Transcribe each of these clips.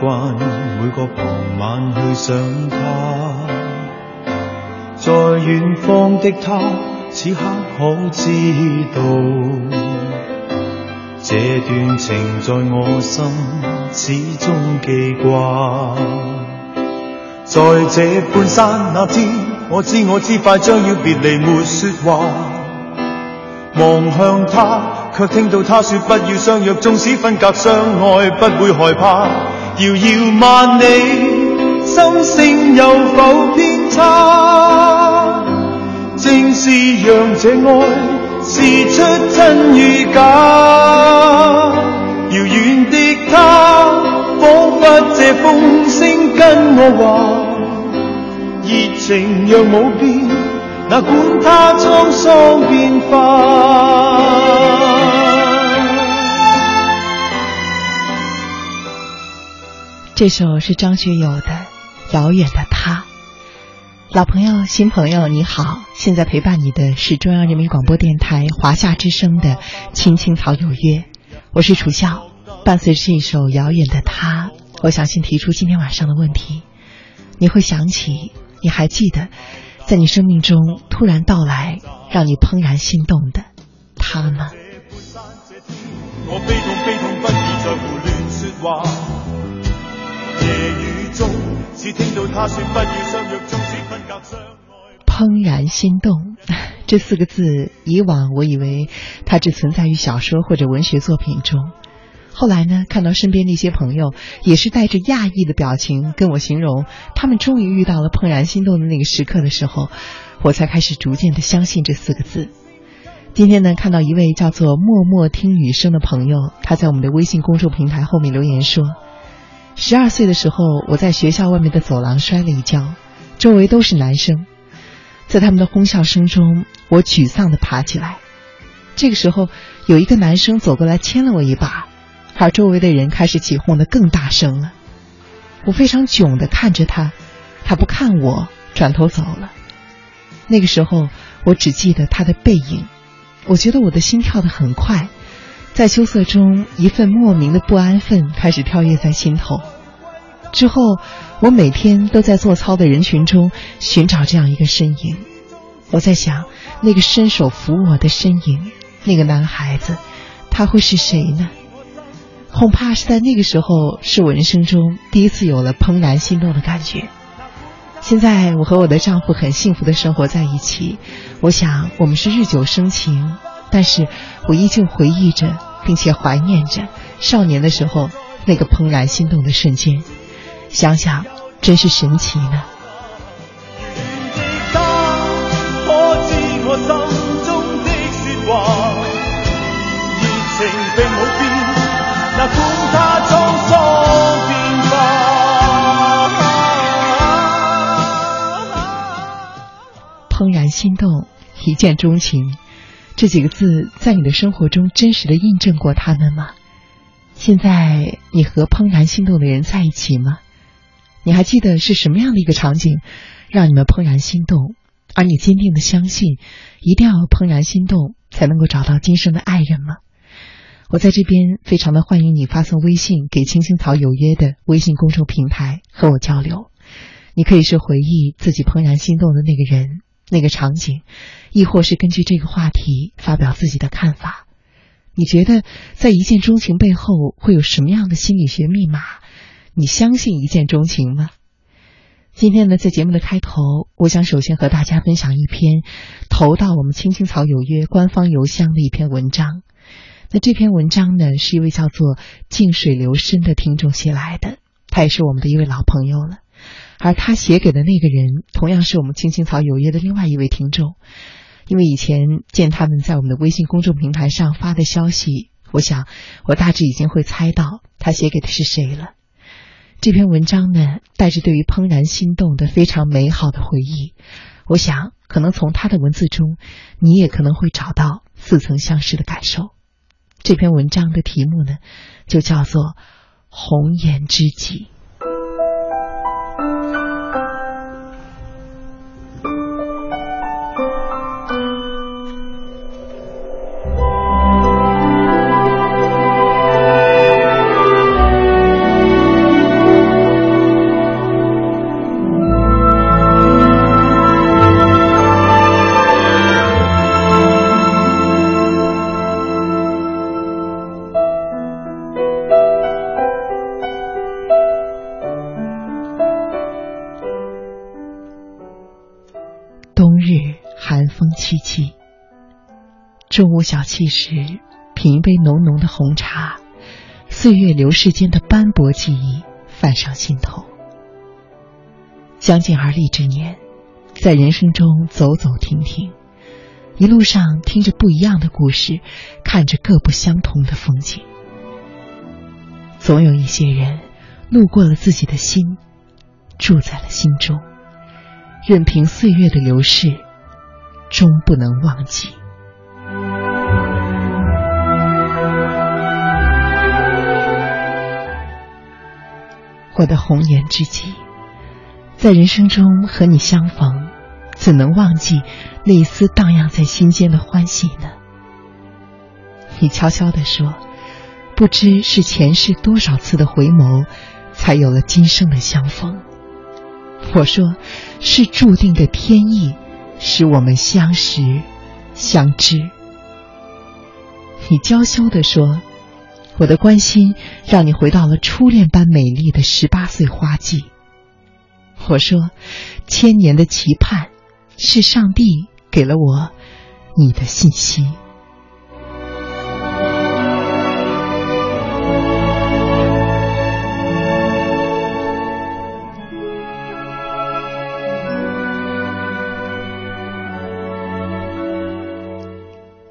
惯每个傍晚去想他，在远方的他此刻可知道，这段情在我心始终记挂。在这半山那天，我知我知快将要别离，没说话。望向他，却听到他说不要相约，纵使分隔相爱，不会害怕。遥遥万里，心声有否偏差？正是让这爱试出真与假。遥远的他，仿佛借风声跟我话，热情若冇变。哪管他沧桑变化。这首是张学友的《遥远的他》。老朋友、新朋友，你好！现在陪伴你的是中央人民广播电台华夏之声的《青青草有约》，我是楚笑。伴随着一首《遥远的他》，我想先提出今天晚上的问题：你会想起？你还记得？在你生命中突然到来，让你怦然心动的他吗？怦然心动 这四个字，以往我以为它只存在于小说或者文学作品中。后来呢，看到身边那些朋友也是带着讶异的表情跟我形容，他们终于遇到了怦然心动的那个时刻的时候，我才开始逐渐的相信这四个字。今天呢，看到一位叫做默默听雨声的朋友，他在我们的微信公众平台后面留言说：“十二岁的时候，我在学校外面的走廊摔了一跤，周围都是男生，在他们的哄笑声中，我沮丧的爬起来。这个时候，有一个男生走过来牵了我一把。”而周围的人开始起哄的更大声了，我非常囧的看着他，他不看我，转头走了。那个时候，我只记得他的背影，我觉得我的心跳的很快，在羞涩中，一份莫名的不安分开始跳跃在心头。之后，我每天都在做操的人群中寻找这样一个身影，我在想，那个伸手扶我的身影，那个男孩子，他会是谁呢？恐怕是在那个时候，是我人生中第一次有了怦然心动的感觉。现在我和我的丈夫很幸福的生活在一起，我想我们是日久生情。但是我依旧回忆着，并且怀念着少年的时候那个怦然心动的瞬间。想想，真是神奇呢。怦然心动，一见钟情，这几个字在你的生活中真实的印证过他们吗？现在你和怦然心动的人在一起吗？你还记得是什么样的一个场景让你们怦然心动？而你坚定的相信，一定要怦然心动才能够找到今生的爱人吗？我在这边非常的欢迎你发送微信给青青草有约的微信公众平台和我交流。你可以是回忆自己怦然心动的那个人、那个场景，亦或是根据这个话题发表自己的看法。你觉得在一见钟情背后会有什么样的心理学密码？你相信一见钟情吗？今天呢，在节目的开头，我想首先和大家分享一篇投到我们青青草有约官方邮箱的一篇文章。那这篇文章呢，是一位叫做“静水流深”的听众写来的，他也是我们的一位老朋友了。而他写给的那个人，同样是我们青青草有约的另外一位听众。因为以前见他们在我们的微信公众平台上发的消息，我想我大致已经会猜到他写给的是谁了。这篇文章呢，带着对于怦然心动的非常美好的回忆。我想，可能从他的文字中，你也可能会找到似曾相识的感受。这篇文章的题目呢，就叫做《红颜知己》。中午小憩时，品一杯浓浓的红茶，岁月流逝间的斑驳记忆泛上心头。将近而立之年，在人生中走走停停，一路上听着不一样的故事，看着各不相同的风景。总有一些人，路过了自己的心，住在了心中，任凭岁月的流逝，终不能忘记。我的红颜知己，在人生中和你相逢，怎能忘记那一丝荡漾在心间的欢喜呢？你悄悄地说：“不知是前世多少次的回眸，才有了今生的相逢。”我说：“是注定的天意，使我们相识相知。”你娇羞地说。我的关心让你回到了初恋般美丽的十八岁花季。我说，千年的期盼，是上帝给了我你的信息。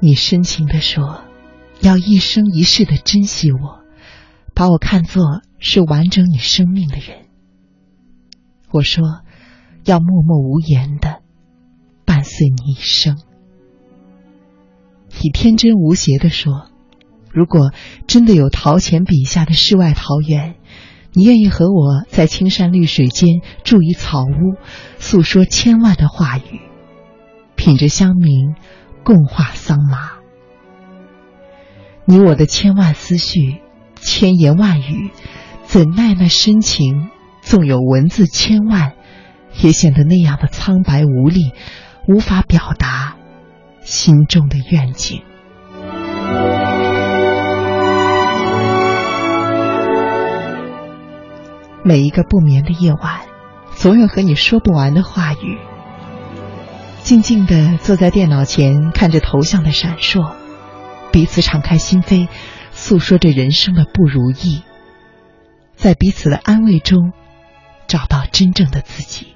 你深情地说。要一生一世的珍惜我，把我看作是完整你生命的人。我说，要默默无言的伴随你一生。你天真无邪的说，如果真的有陶潜笔下的世外桃源，你愿意和我在青山绿水间住一草屋，诉说千万的话语，品着香茗，共话桑麻。你我的千万思绪，千言万语，怎奈那深情，纵有文字千万，也显得那样的苍白无力，无法表达心中的愿景。每一个不眠的夜晚，总有和你说不完的话语。静静的坐在电脑前，看着头像的闪烁。彼此敞开心扉，诉说着人生的不如意，在彼此的安慰中，找到真正的自己。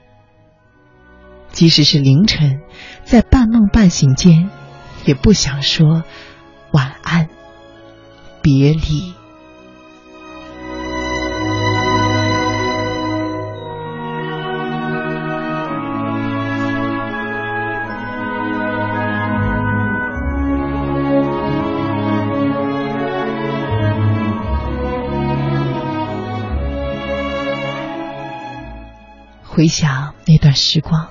即使是凌晨，在半梦半醒间，也不想说晚安，别离。回想那段时光，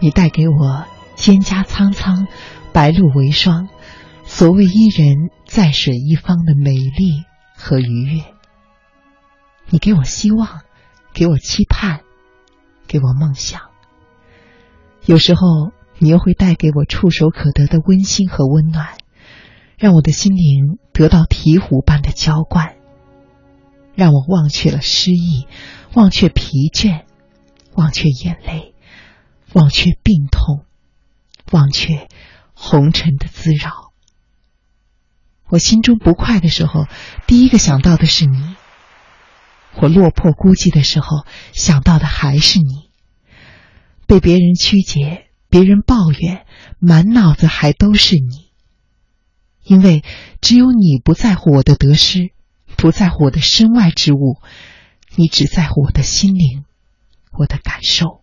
你带给我蒹葭苍苍，白露为霜，所谓伊人在水一方的美丽和愉悦。你给我希望，给我期盼，给我梦想。有时候，你又会带给我触手可得的温馨和温暖，让我的心灵得到醍醐般的浇灌，让我忘却了失意，忘却疲倦。忘却眼泪，忘却病痛，忘却红尘的滋扰。我心中不快的时候，第一个想到的是你；我落魄孤寂的时候，想到的还是你。被别人曲解，别人抱怨，满脑子还都是你。因为只有你不在乎我的得失，不在乎我的身外之物，你只在乎我的心灵。我的感受。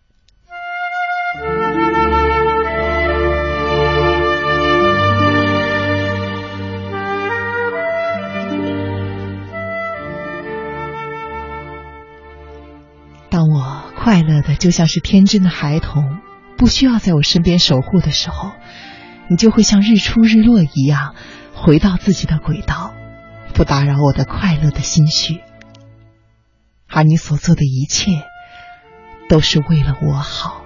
当我快乐的就像是天真的孩童，不需要在我身边守护的时候，你就会像日出日落一样回到自己的轨道，不打扰我的快乐的心绪。而你所做的一切。都是为了我好。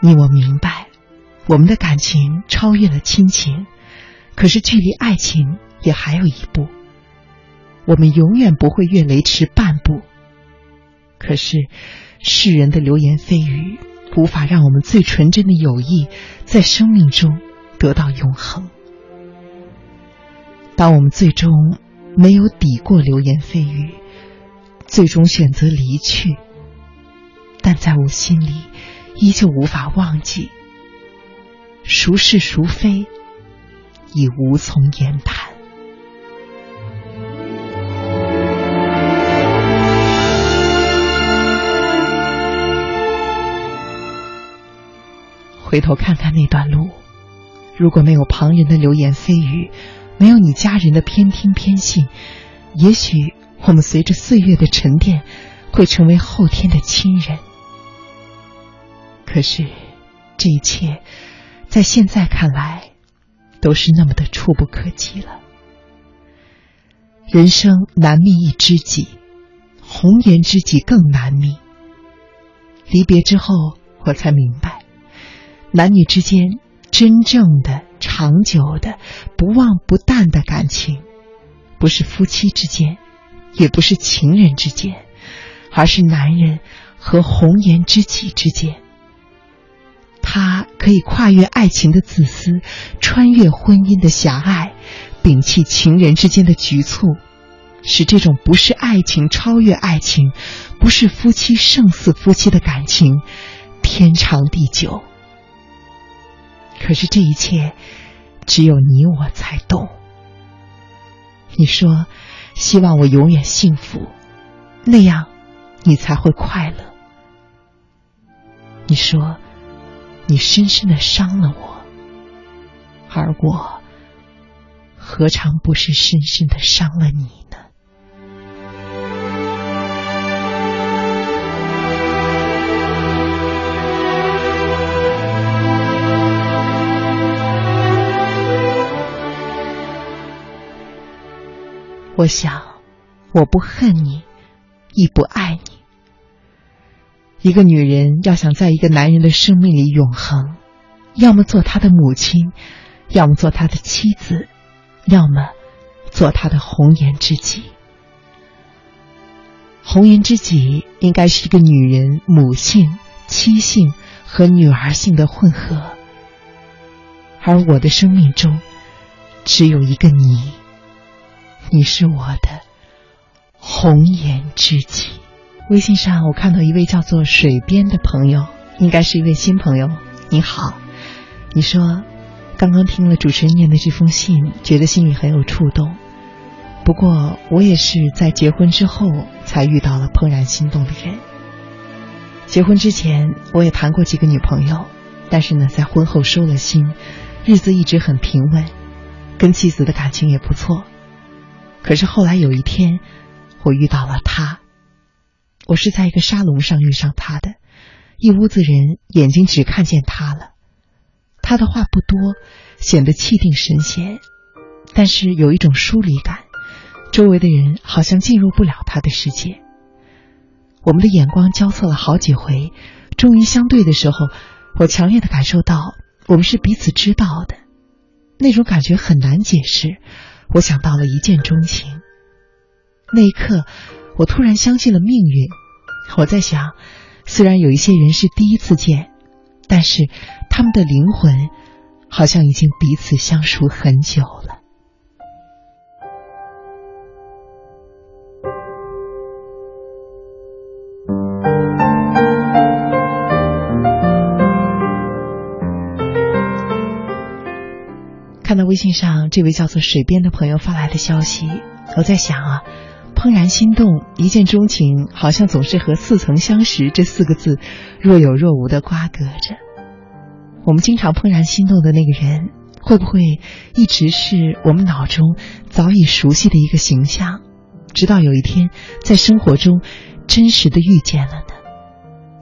你我明白，我们的感情超越了亲情，可是距离爱情也还有一步。我们永远不会越雷池半步。可是，世人的流言蜚语无法让我们最纯真的友谊在生命中得到永恒。当我们最终没有抵过流言蜚语，最终选择离去，但在我心里依旧无法忘记。孰是孰非，已无从言谈。回头看看那段路，如果没有旁人的流言蜚语，没有你家人的偏听偏信，也许我们随着岁月的沉淀，会成为后天的亲人。可是，这一切在现在看来，都是那么的触不可及了。人生难觅一知己，红颜知己更难觅。离别之后，我才明白。男女之间真正的、长久的、不忘不淡的感情，不是夫妻之间，也不是情人之间，而是男人和红颜知己之间。他可以跨越爱情的自私，穿越婚姻的狭隘，摒弃情人之间的局促，使这种不是爱情超越爱情，不是夫妻胜似夫妻的感情，天长地久。可是这一切，只有你我才懂。你说，希望我永远幸福，那样，你才会快乐。你说，你深深的伤了我，而我，何尝不是深深的伤了你呢？我想，我不恨你，亦不爱你。一个女人要想在一个男人的生命里永恒，要么做他的母亲，要么做他的妻子，要么做他的红颜知己。红颜知己应该是一个女人母性、妻性和女儿性的混合，而我的生命中只有一个你。你是我的红颜知己。微信上我看到一位叫做水边的朋友，应该是一位新朋友。你好，你说刚刚听了主持人念的这封信，觉得心里很有触动。不过我也是在结婚之后才遇到了怦然心动的人。结婚之前我也谈过几个女朋友，但是呢，在婚后收了心，日子一直很平稳，跟妻子的感情也不错。可是后来有一天，我遇到了他。我是在一个沙龙上遇上他的，一屋子人眼睛只看见他了。他的话不多，显得气定神闲，但是有一种疏离感，周围的人好像进入不了他的世界。我们的眼光交错了好几回，终于相对的时候，我强烈的感受到我们是彼此知道的，那种感觉很难解释。我想到了一见钟情，那一刻，我突然相信了命运。我在想，虽然有一些人是第一次见，但是他们的灵魂好像已经彼此相熟很久了。看到微信上这位叫做水边的朋友发来的消息，我在想啊，怦然心动、一见钟情，好像总是和似曾相识这四个字若有若无的瓜葛着。我们经常怦然心动的那个人，会不会一直是我们脑中早已熟悉的一个形象？直到有一天在生活中真实的遇见了呢？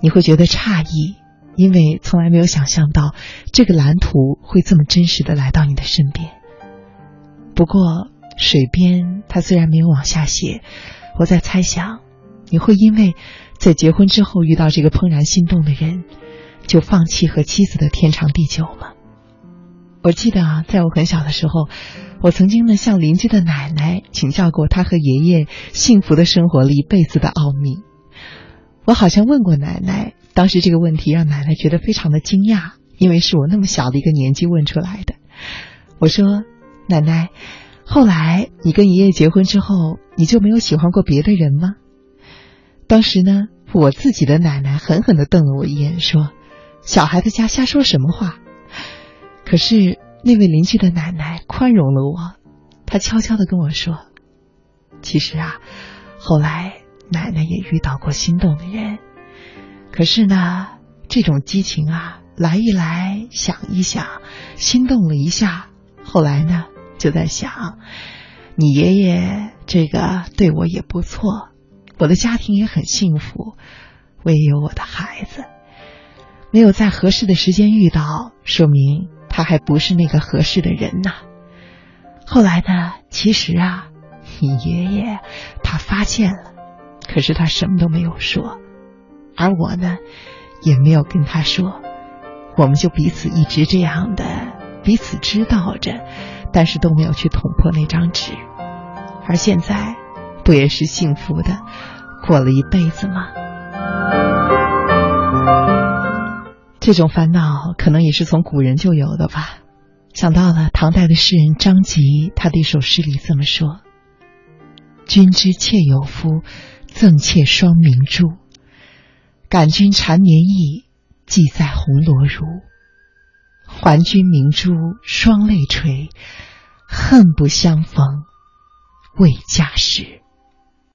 你会觉得诧异。因为从来没有想象到这个蓝图会这么真实的来到你的身边。不过水边他虽然没有往下写，我在猜想，你会因为在结婚之后遇到这个怦然心动的人，就放弃和妻子的天长地久吗？我记得啊，在我很小的时候，我曾经呢向邻居的奶奶请教过她和爷爷幸福的生活了一辈子的奥秘。我好像问过奶奶，当时这个问题让奶奶觉得非常的惊讶，因为是我那么小的一个年纪问出来的。我说：“奶奶，后来你跟爷爷结婚之后，你就没有喜欢过别的人吗？”当时呢，我自己的奶奶狠狠的瞪了我一眼，说：“小孩子家瞎说什么话。”可是那位邻居的奶奶宽容了我，她悄悄的跟我说：“其实啊，后来奶奶也遇到过心动的人，可是呢，这种激情啊，来一来，想一想，心动了一下，后来呢，就在想，你爷爷这个对我也不错，我的家庭也很幸福，我也有我的孩子，没有在合适的时间遇到，说明。”他还不是那个合适的人呐。后来呢？其实啊，你爷爷他发现了，可是他什么都没有说，而我呢，也没有跟他说。我们就彼此一直这样的彼此知道着，但是都没有去捅破那张纸。而现在，不也是幸福的过了一辈子吗？这种烦恼可能也是从古人就有的吧。想到了唐代的诗人张籍，他的一首诗里这么说：“君之妾有夫，赠妾双明珠。感君缠绵意，寄在红罗襦。还君明珠双泪垂，恨不相逢未嫁时。”